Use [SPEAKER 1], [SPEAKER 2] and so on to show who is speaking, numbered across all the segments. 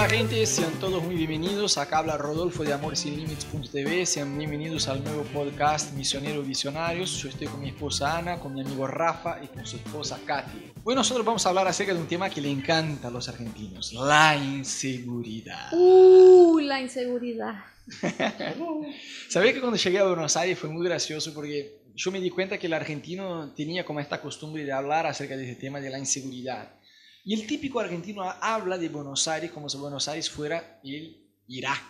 [SPEAKER 1] Hola gente, sean todos muy bienvenidos. Acá habla Rodolfo de AmorSinLimits.tv. Sean bienvenidos al nuevo podcast Misioneros Visionarios. Yo estoy con mi esposa Ana, con mi amigo Rafa y con su esposa Katy. Hoy nosotros vamos a hablar acerca de un tema que le encanta a los argentinos, la inseguridad.
[SPEAKER 2] Uh, la inseguridad.
[SPEAKER 1] Sabía que cuando llegué a Buenos Aires fue muy gracioso porque yo me di cuenta que el argentino tenía como esta costumbre de hablar acerca de este tema de la inseguridad. Y el típico argentino habla de Buenos Aires como si Buenos Aires fuera el Irak.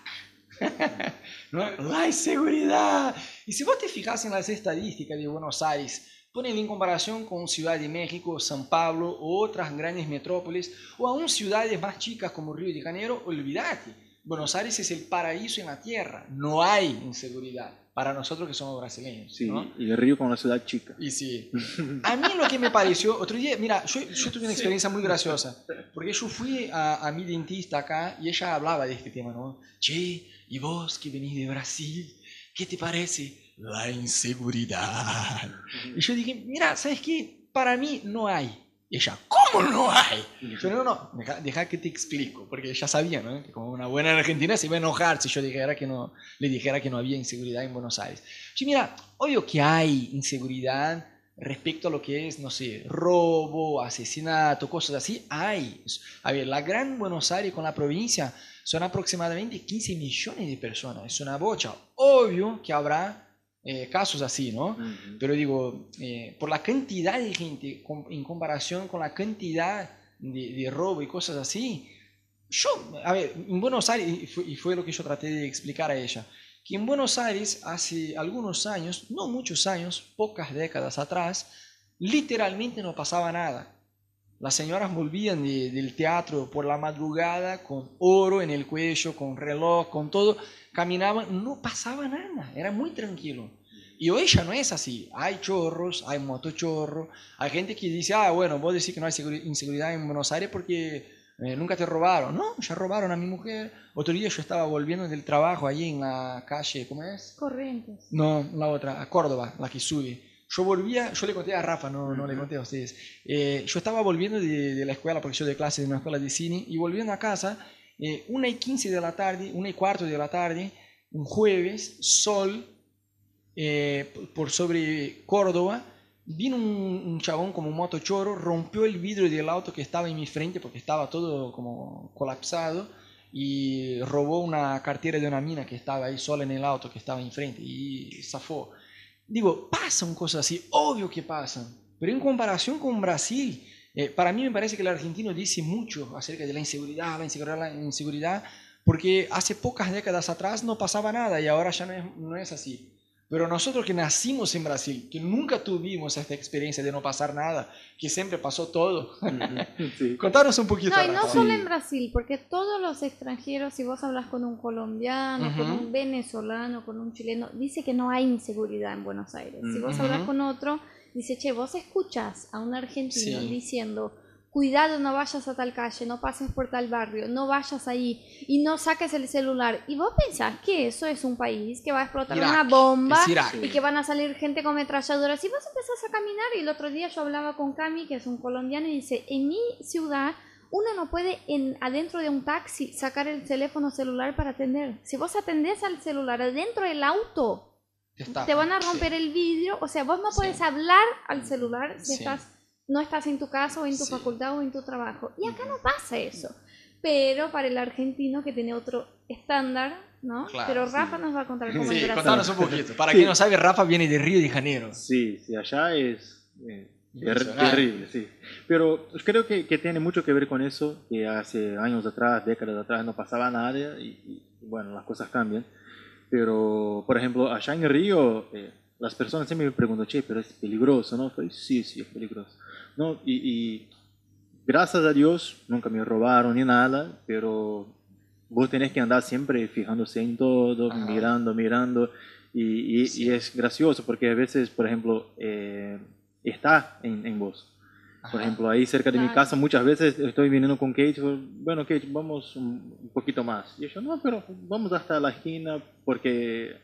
[SPEAKER 1] ¿No? La inseguridad. Y si vos te fijas en las estadísticas de Buenos Aires, ponen en comparación con Ciudad de México, San Pablo o otras grandes metrópolis, o aún ciudades más chicas como Río de Janeiro, olvídate Buenos Aires es el paraíso en la tierra, no hay inseguridad para nosotros que somos brasileños.
[SPEAKER 3] Sí, y el Río como una ciudad chica.
[SPEAKER 1] Y sí. A mí lo que me pareció, otro día, mira, yo, yo tuve una experiencia muy graciosa, porque yo fui a, a, mi dentista acá y ella hablaba de este tema, ¿no? Che, y vos que venís de Brasil, ¿qué te parece? La inseguridad. Y yo dije, mira, ¿sabes qué? Para mí no hay. Y ella, ¿cómo no hay? Yo, no, no, deja, que te explico, porque ella sabía, ¿no? Que como una buena argentina se iba a enojar si yo dijera que no, le dijera que no había inseguridad en Buenos Aires. Sí, mira, obvio que hay inseguridad respecto a lo que es, no sé, robo, asesinato, cosas así, hay. A ver, la gran Buenos Aires con la provincia son aproximadamente 15 millones de personas, es una bocha. Obvio que habrá eh, casos así, ¿no? Pero digo, eh, por la cantidad de gente en comparación con la cantidad de, robo y cosas así, yo, a ver, en Buenos Aires, y fue, lo que yo traté de explicar a ella, que en Buenos Aires hace algunos años, no muchos años, pocas décadas atrás, literalmente no pasaba nada. Las señoras volvían del teatro por la madrugada con oro en el cuello, con reloj, con todo, caminaban, no pasaba nada, era muy tranquilo. Y hoy ya no es así. Hay chorros, hay motochorros, hay gente que dice, ah, bueno, vos decís que no hay inseguridad en Buenos Aires porque eh, nunca te robaron. No, ya robaron a mi mujer. Otro día yo estaba volviendo del trabajo allí en la calle, ¿cómo es?
[SPEAKER 2] Corrientes.
[SPEAKER 1] No, la otra, a Córdoba, la que sube. Yo volvía, yo le conté a Rafa, no, no le conté a ustedes. Eh, yo estaba volviendo de, de, la escuela, porque yo de clase de una escuela de cine, y volviendo a casa, eh, una y quince de la tarde, una y cuarto de la tarde, un jueves, sol, eh, por sobre Córdoba, vino un, chabón como un motochoro, rompió el vidrio del auto que estaba en mi frente porque estaba todo como colapsado y robó una cartera de una mina que estaba ahí sola en el auto que estaba enfrente y zafó. Digo, pasan cosas así, obvio que pasan, pero en comparación con Brasil, eh, para mí me parece que el argentino dice mucho acerca de la inseguridad, la inseguridad, la inseguridad, porque hace pocas décadas atrás no pasaba nada y ahora ya no es, no es así. Pero nosotros que nacimos en Brasil, que nunca tuvimos esta experiencia de no pasar nada, que siempre pasó todo. Contanos un poquito.
[SPEAKER 2] No, y no solo en Brasil, porque todos los extranjeros, si vos hablas con un colombiano, con un venezolano, con un chileno, dice que no hay inseguridad en Buenos Aires. Si vos hablas con otro, dice, che, vos escuchas a un argentino diciendo cuidado, no vayas a tal calle, no pases por tal barrio, no vayas ahí y no saques el celular. Y vos pensás que eso es un país que va a explotar una bomba y que van a salir gente con metralladoras. Y vos empezás a caminar y el otro día yo hablaba con Cami, que es un colombiano, y dice, en mi ciudad uno no puede en, adentro de un taxi sacar el teléfono celular para atender. Si vos atendés al celular adentro del auto, te van a romper el vidrio. O sea, vos no puedes hablar al celular si estás no estás en tu casa o en tu facultad o en tu trabajo. Y acá no pasa eso. Pero para el argentino que tiene otro estándar, ¿no? Pero Rafa nos va a contar cómo
[SPEAKER 1] sí, contanos un poquito. Para quien no sabe, Rafa viene de Río de Janeiro.
[SPEAKER 3] Sí, sí, allá es eh, terrible, sí. Pero creo que, que, tiene mucho que ver con eso, que hace años atrás, décadas atrás, no pasaba nada y, bueno, las cosas cambian. Pero, por ejemplo, allá en Río, eh, las personas siempre me preguntan, che, pero es peligroso, ¿no? sí, sí, es peligroso. ¿No? Y, gracias a Dios nunca me robaron ni nada, pero vos tenés que andar siempre fijándose en todo, mirando, mirando. Y, y, es gracioso porque a veces, por ejemplo, eh, está en, en vos. Por ejemplo, ahí cerca de mi casa muchas veces estoy viniendo con Kate, bueno Kate, vamos un, poquito más. Y yo, no, pero vamos hasta la esquina porque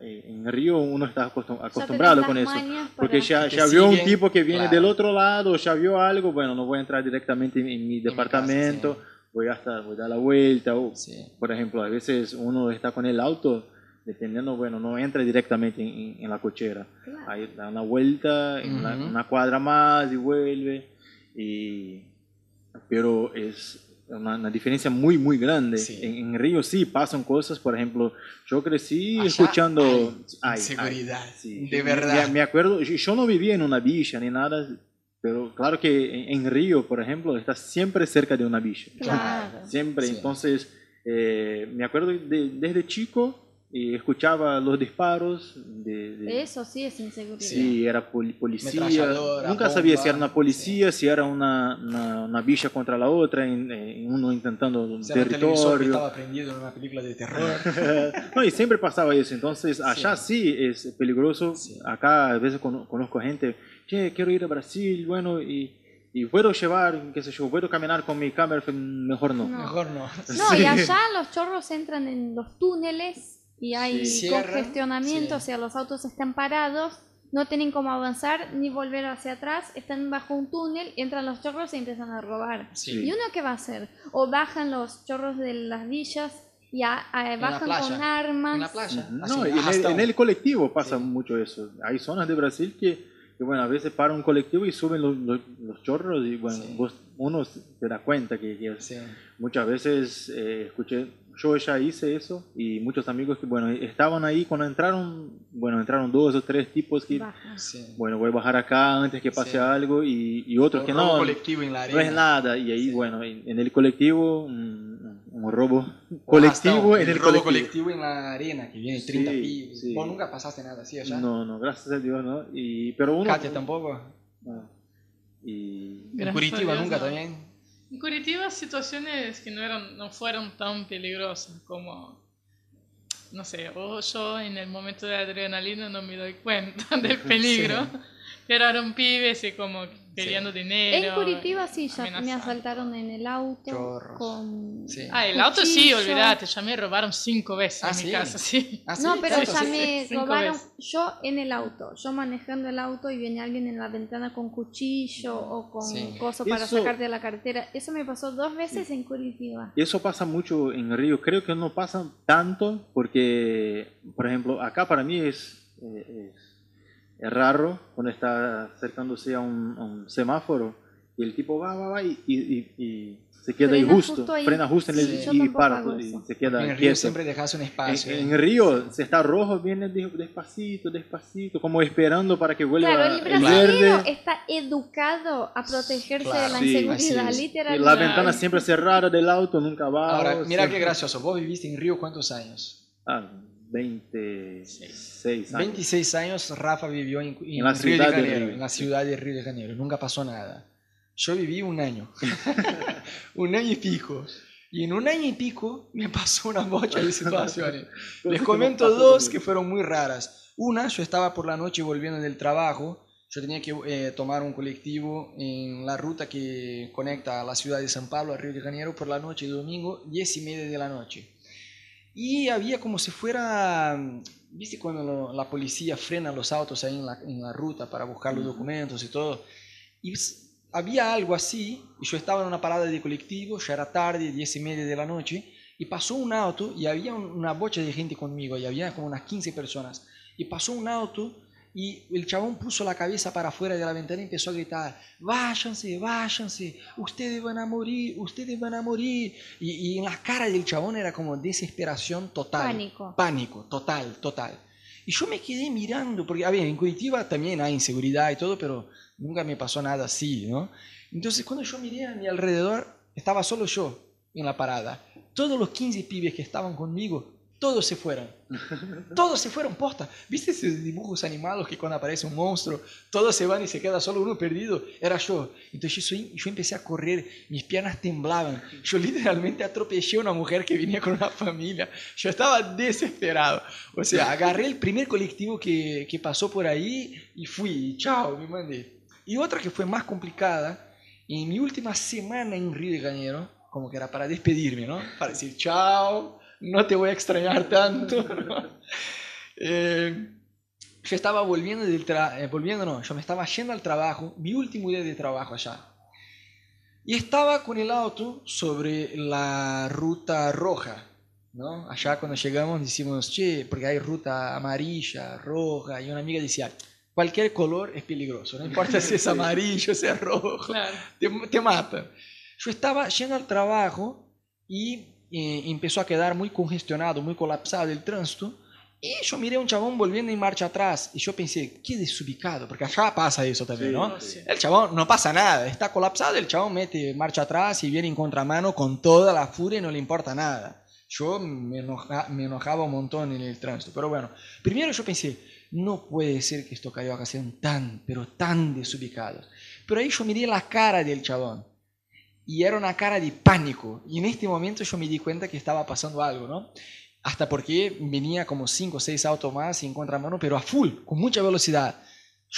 [SPEAKER 3] eh, en Río uno está acostumbrado con eso, porque ya, ya vio un tipo que viene del otro lado, ya vio algo, bueno, no voy a entrar directamente en, mi departamento, voy hasta, voy a dar la vuelta, o, por ejemplo, a veces uno está con el auto, dependiendo, bueno, no entra directamente en, la cochera, ahí da una vuelta, en una cuadra más y vuelve, y, pero es una, diferencia muy, muy grande. En, Río sí pasan cosas, por ejemplo, yo crecí escuchando...
[SPEAKER 1] Hay, seguridad, de verdad.
[SPEAKER 3] Me, acuerdo, yo, no vivía en una villa ni nada, pero claro que en, Río, por ejemplo, está siempre cerca de una villa.
[SPEAKER 2] Claro.
[SPEAKER 3] Siempre, entonces, eh, me acuerdo desde chico y escuchaba los disparos. De,
[SPEAKER 2] Eso sí es inseguridad.
[SPEAKER 3] Sí, era policía. Nunca sabía si era una policía, si era una, una, villa contra la otra, en, uno intentando un territorio.
[SPEAKER 1] estaba prendido en una película de terror.
[SPEAKER 3] no, y siempre pasaba eso. Entonces, allá sí, es peligroso. Acá a veces conozco gente, que quiero ir a Brasil, bueno, y y puedo llevar, qué sé yo, puedo caminar con mi cámara, mejor no.
[SPEAKER 1] Mejor no.
[SPEAKER 2] No, y allá los chorros entran en los túneles y hay congestionamiento, o sea, los autos están parados, no tienen cómo avanzar ni volver hacia atrás, están bajo un túnel, entran los chorros y empiezan a robar. ¿Y uno qué va a hacer? O bajan los chorros de las villas y bajan con armas. En
[SPEAKER 1] la playa.
[SPEAKER 3] No, en el, colectivo pasa mucho eso. Hay zonas de Brasil que, bueno, a veces para un colectivo y suben los, chorros y bueno, uno se da cuenta que, muchas veces eh, escuché yo ya hice eso y muchos amigos que, bueno, estaban ahí cuando entraron, bueno, entraron dos o tres tipos que, bueno, voy a bajar acá antes que pase algo y, y otros que no,
[SPEAKER 1] colectivo en la arena.
[SPEAKER 3] no es nada. Y ahí, bueno, en, el colectivo, un, robo colectivo en el
[SPEAKER 1] robo colectivo. en la arena, que viene 30 pibes. Vos nunca pasaste nada así allá.
[SPEAKER 3] No, no, gracias a Dios, ¿no? Y, pero uno...
[SPEAKER 1] Katia tampoco.
[SPEAKER 3] Y...
[SPEAKER 1] En Curitiba nunca también.
[SPEAKER 4] En Curitiba situaciones que no, eran, no fueron tan peligrosas como, no sé, o yo en el momento de adrenalina no me doy cuenta del peligro, eran pibes y como queriendo dinero.
[SPEAKER 2] En Curitiba sí, ya me asaltaron en el auto con
[SPEAKER 4] Ah, el auto sí, olvídate, ya me robaron cinco veces ah, en mi casa, sí.
[SPEAKER 2] Ah, no, pero ya me robaron yo en el auto, yo manejando el auto y viene alguien en la ventana con cuchillo o con coso para sacarte de la carretera. Eso me pasó dos veces en Curitiba.
[SPEAKER 3] Eso pasa mucho en Río, creo que no pasa tanto porque, por ejemplo, acá para mí es, eh, es raro cuando está acercándose a un, semáforo y el tipo va, va, va y, y, se queda ahí justo, frena justo en el y para y se queda
[SPEAKER 1] En Río siempre dejas un espacio.
[SPEAKER 3] En, Río, si está rojo, viene despacito, despacito, como esperando para que vuelva
[SPEAKER 2] claro, el,
[SPEAKER 3] el verde.
[SPEAKER 2] está educado a protegerse de la inseguridad, literalmente.
[SPEAKER 3] la ventana siempre cerrada del auto, nunca va.
[SPEAKER 1] Ahora, mira qué gracioso. ¿Vos viviste en Río cuántos años?
[SPEAKER 3] Ah, 26 años.
[SPEAKER 1] 26 años Rafa vivió en, la Río de Janeiro, en la ciudad de Río de Janeiro. Nunca pasó nada. Yo viví un año. un año y pico. Y en un año y pico me pasó una bocha de situaciones. Les comento dos que fueron muy raras. Una, yo estaba por la noche volviendo del trabajo. Yo tenía que eh, tomar un colectivo en la ruta que conecta a la ciudad de San Pablo a Río de Janeiro por la noche, domingo, 10 y media de la noche. Y había como si fuera, viste cuando la policía frena los autos ahí en la, en la ruta para buscar los documentos y todo. Y había algo así, y yo estaba en una parada de colectivo, ya era tarde, diez y media de la noche, y pasó un auto y había una bocha de gente conmigo, y había como unas 15 personas. Y pasó un auto y el chabón puso la cabeza para afuera de la ventana y empezó a gritar, váyanse, váyanse, ustedes van a morir, ustedes van a morir. Y, en la cara del chabón era como desesperación total.
[SPEAKER 2] Pánico.
[SPEAKER 1] Pánico, total, total. Y yo me quedé mirando, porque, a ver, en Curitiba también hay inseguridad y todo, pero nunca me pasó nada así, ¿no? Entonces, cuando yo miré a mi alrededor, estaba solo yo en la parada. Todos los 15 pibes que estaban conmigo todos se fueron. Todos se fueron posta. ¿Viste esos dibujos animados que cuando aparece un monstruo, todos se van y se queda solo uno perdido? Era yo. Entonces yo, yo empecé a correr, mis piernas temblaban. Yo literalmente atropellé a una mujer que venía con una familia. Yo estaba desesperado. O sea, agarré el primer colectivo que, que pasó por ahí y fui. chao, me mandé. Y otra que fue más complicada, en mi última semana en Río de Janeiro, como que era para despedirme, ¿no? Para decir chao no te voy a extrañar tanto. Eh, yo estaba volviendo del eh, volviendo no, yo me estaba yendo al trabajo, mi último día de trabajo allá. Y estaba con el auto sobre la ruta roja, ¿no? Allá cuando llegamos decimos, che, porque hay ruta amarilla, roja, y una amiga decía, cualquier color es peligroso, no importa si es amarillo, si es rojo, te, te matan. Yo estaba yendo al trabajo y empezó a quedar muy congestionado, muy colapsado el tránsito, y yo miré a un chabón volviendo en marcha atrás y yo pensé, qué desubicado, porque allá pasa eso también, ¿no? El chabón no pasa nada, está colapsado, el chabón mete marcha atrás y viene en contramano con toda la furia y no le importa nada. Yo me, me enojaba un montón en el tránsito, pero bueno, primero yo pensé, no puede ser que estos cariocas sean tan, pero tan desubicados. Pero ahí yo miré la cara del chabón y era una cara de pánico y en este momento yo me di cuenta que estaba pasando algo, ¿no? hasta porque venía como cinco o seis autos más en contramano, pero a full, con mucha velocidad.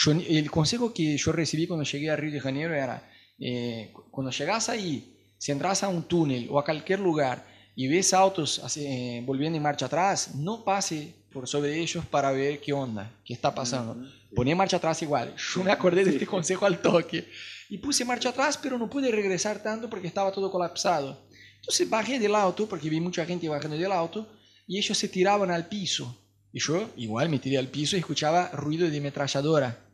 [SPEAKER 1] el consejo que yo recibí cuando llegué a Río de Janeiro era, eh, cuando llegas ahí, si entras a un túnel o a cualquier lugar y ves autos eh, volviendo en marcha atrás, no pase por sobre ellos para ver qué onda, qué está pasando. Poné marcha atrás igual. Yo me acordé de este consejo al toque. Y puse marcha atrás, pero no pude regresar tanto porque estaba todo colapsado. Entonces bajé del auto, porque vi mucha gente bajando del auto, y ellos se tiraban al piso. Y yo igual me tiré al piso y escuchaba ruido de metralladora.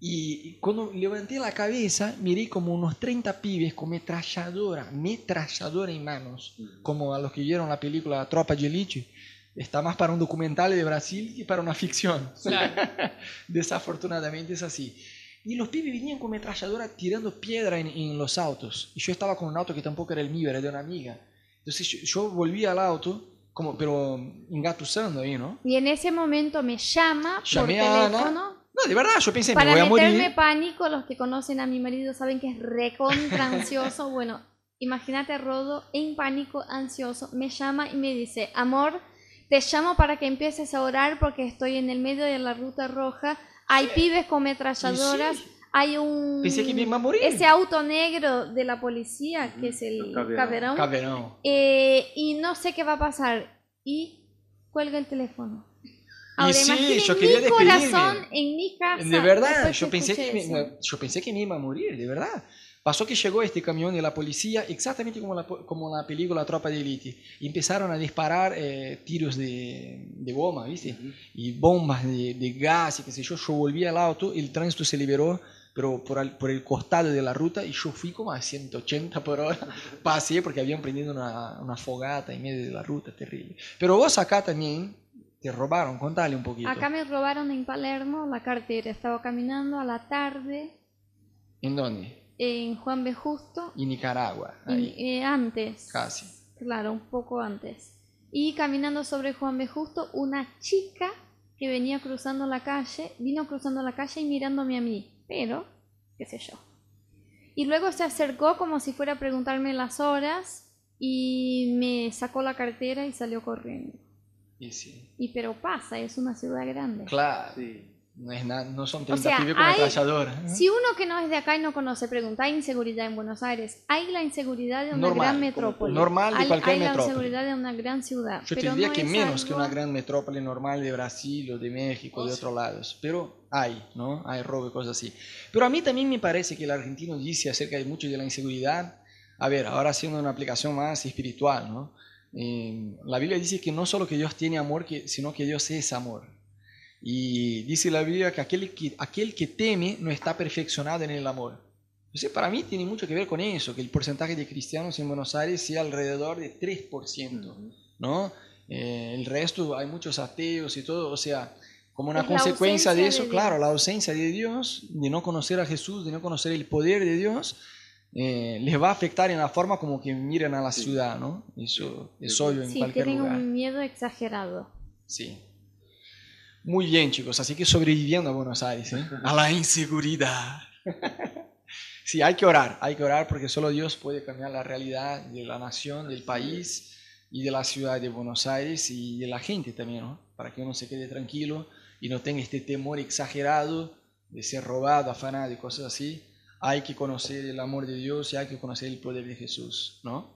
[SPEAKER 1] Y cuando levanté la cabeza, miré como unos 30 pibes con metralladora, metralladora en manos, como a los que vieron la película Tropa de Elite. Está más para un documental de Brasil que para una ficción. Desafortunadamente es así. Y los pibes venían con metralladora tirando piedra en, los autos. Y yo estaba con un auto que tampoco era el mío, era de una amiga. Entonces yo volví al auto como, pero engatusando ahí, ¿no?
[SPEAKER 2] Y en ese momento me llama por teléfono.
[SPEAKER 1] No, de verdad, yo pensé,
[SPEAKER 2] me
[SPEAKER 1] voy a morir. Para
[SPEAKER 2] meterme pánico, los que conocen a mi marido saben que es recontra ansioso. bueno, imagínate Rodo en pánico, ansioso, me llama y me dice, amor, te llamo para que empieces a orar porque estoy en el medio de la ruta roja. Hay pibes con metralladoras. Hay un...
[SPEAKER 1] Pensé que me iba a morir.
[SPEAKER 2] Ese auto negro de la policía, que es el Caberón.
[SPEAKER 1] Caberón.
[SPEAKER 2] Eh, y no sé qué va a pasar. Y cuelga el teléfono.
[SPEAKER 1] Ahora, y sí, yo quería
[SPEAKER 2] mi corazón en mi casa.
[SPEAKER 1] De verdad, yo pensé, que me, yo pensé que me iba a morir, de verdad. Pasó que llegó este camión de la policía, exactamente como la, como la película Tropa de Elite, y empezaron a disparar eh, tiros de, de, goma, ¿viste? Y bombas de, de, gas y qué sé yo. Yo volví al auto, el tránsito se liberó pero por el, por el costado de la ruta y yo fui como a 180 por hora. Pasé porque habían prendido una, una fogata en medio de la ruta, terrible. Pero vos acá también te robaron, contale un poquito.
[SPEAKER 2] Acá me robaron en Palermo la cartera. Estaba caminando a la tarde.
[SPEAKER 1] ¿En dónde?
[SPEAKER 2] En Juan B. Justo.
[SPEAKER 1] Y Nicaragua.
[SPEAKER 2] Eh, antes.
[SPEAKER 1] Casi.
[SPEAKER 2] Claro, un poco antes. Y caminando sobre Juan B. Justo, una chica que venía cruzando la calle, vino cruzando la calle y mirándome a mí pero qué sé yo. Y luego se acercó como si fuera a preguntarme las horas y me sacó la cartera y salió corriendo.
[SPEAKER 1] Y sí.
[SPEAKER 2] Y pero pasa, es una ciudad grande.
[SPEAKER 1] Claro. Sí. No, es no son 30 o pibes con
[SPEAKER 2] Si uno que no es de acá y no conoce pregunta, ¿hay inseguridad en Buenos Aires? Hay la inseguridad de una gran metrópoli.
[SPEAKER 1] Normal de cualquier metrópoli.
[SPEAKER 2] Hay la inseguridad de una gran ciudad.
[SPEAKER 1] Yo te diría que menos que una gran metrópoli normal de Brasil o de México, de otros lados. Pero hay, ¿no? Hay robo y cosas así. Pero a mí también me parece que el argentino dice acerca de mucho de la inseguridad. A ver, ahora haciendo una aplicación más espiritual, ¿no? Eh, la Biblia dice que no solo que Dios tiene amor, sino que Dios es amor. Y dice la Biblia que aquel que, aquel que teme no está perfeccionado en el amor. Entonces, para mí tiene mucho que ver con eso, que el porcentaje de cristianos en Buenos Aires sea alrededor de 3%, ¿no? Eh, el resto, hay muchos ateos y todo, o sea, como una consecuencia de eso, claro, la ausencia de Dios, de no conocer a Jesús, de no conocer el poder de Dios, eh, les va a afectar en la forma como que miren a la ciudad, ¿no? Eso es obvio en cualquier lugar.
[SPEAKER 2] Sí, tienen un miedo exagerado.
[SPEAKER 1] Sí. Muy bien, chicos, así que sobreviviendo a Buenos Aires, ¿eh? a la inseguridad. sí, hay que orar, hay que orar porque solo Dios puede cambiar la realidad de la nación, del país y de la ciudad de Buenos Aires y de la gente también, ¿no? Para que uno se quede tranquilo y no tenga este temor exagerado de ser robado, afanado y cosas así. Hay que conocer el amor de Dios y hay que conocer el poder de Jesús, ¿no?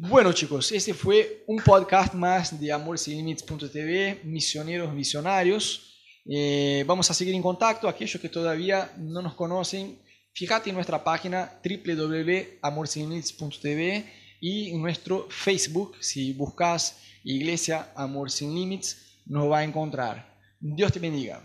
[SPEAKER 1] Bueno chicos, este fue un podcast más de Amor Sin Límites.tv, Misioneros Visionarios. Eh, vamos a seguir en contacto, aquellos que todavía no nos conocen, fíjate en nuestra página www.amorsinlimits.tv y en nuestro Facebook, si buscas Iglesia Amor Sin Límites, nos va a encontrar. Dios te bendiga.